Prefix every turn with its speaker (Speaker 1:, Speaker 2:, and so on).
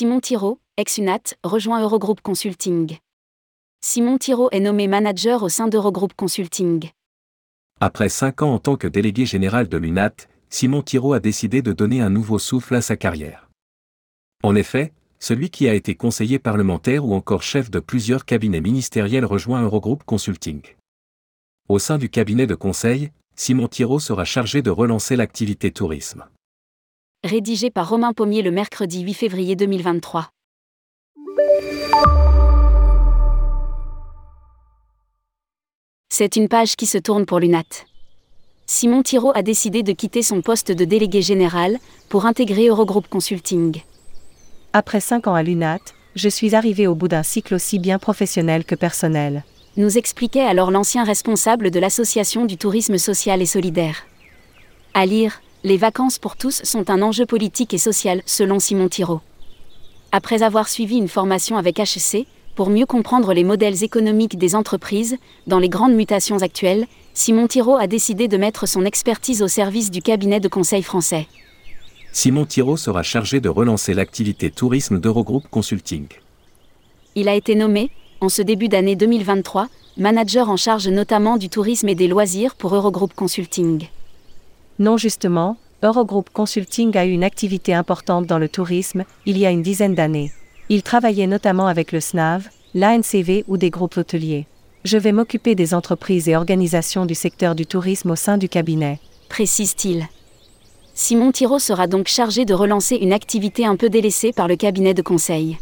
Speaker 1: Simon Thiraud, ex-UNAT, rejoint Eurogroup Consulting. Simon Thiraud est nommé manager au sein d'Eurogroup Consulting.
Speaker 2: Après cinq ans en tant que délégué général de l'UNAT, Simon Thiraud a décidé de donner un nouveau souffle à sa carrière. En effet, celui qui a été conseiller parlementaire ou encore chef de plusieurs cabinets ministériels rejoint Eurogroup Consulting. Au sein du cabinet de conseil, Simon Thiraud sera chargé de relancer l'activité tourisme.
Speaker 1: Rédigé par Romain Pommier le mercredi 8 février 2023. C'est une page qui se tourne pour l'UNAT. Simon Thiraud a décidé de quitter son poste de délégué général pour intégrer Eurogroup Consulting.
Speaker 3: Après cinq ans à l'UNAT, je suis arrivé au bout d'un cycle aussi bien professionnel que personnel.
Speaker 1: Nous expliquait alors l'ancien responsable de l'Association du tourisme social et solidaire. À lire, les vacances pour tous sont un enjeu politique et social, selon Simon Thiraud. Après avoir suivi une formation avec HEC, pour mieux comprendre les modèles économiques des entreprises, dans les grandes mutations actuelles, Simon Thiraud a décidé de mettre son expertise au service du cabinet de conseil français.
Speaker 2: Simon Thiraud sera chargé de relancer l'activité tourisme d'Eurogroup Consulting.
Speaker 1: Il a été nommé, en ce début d'année 2023, manager en charge notamment du tourisme et des loisirs pour Eurogroup Consulting.
Speaker 3: Non justement, Eurogroup Consulting a eu une activité importante dans le tourisme, il y a une dizaine d'années. Il travaillait notamment avec le SNAV, l'ANCV ou des groupes hôteliers. Je vais m'occuper des entreprises et organisations du secteur du tourisme au sein du cabinet.
Speaker 1: Précise-t-il. Simon Thiraud sera donc chargé de relancer une activité un peu délaissée par le cabinet de conseil.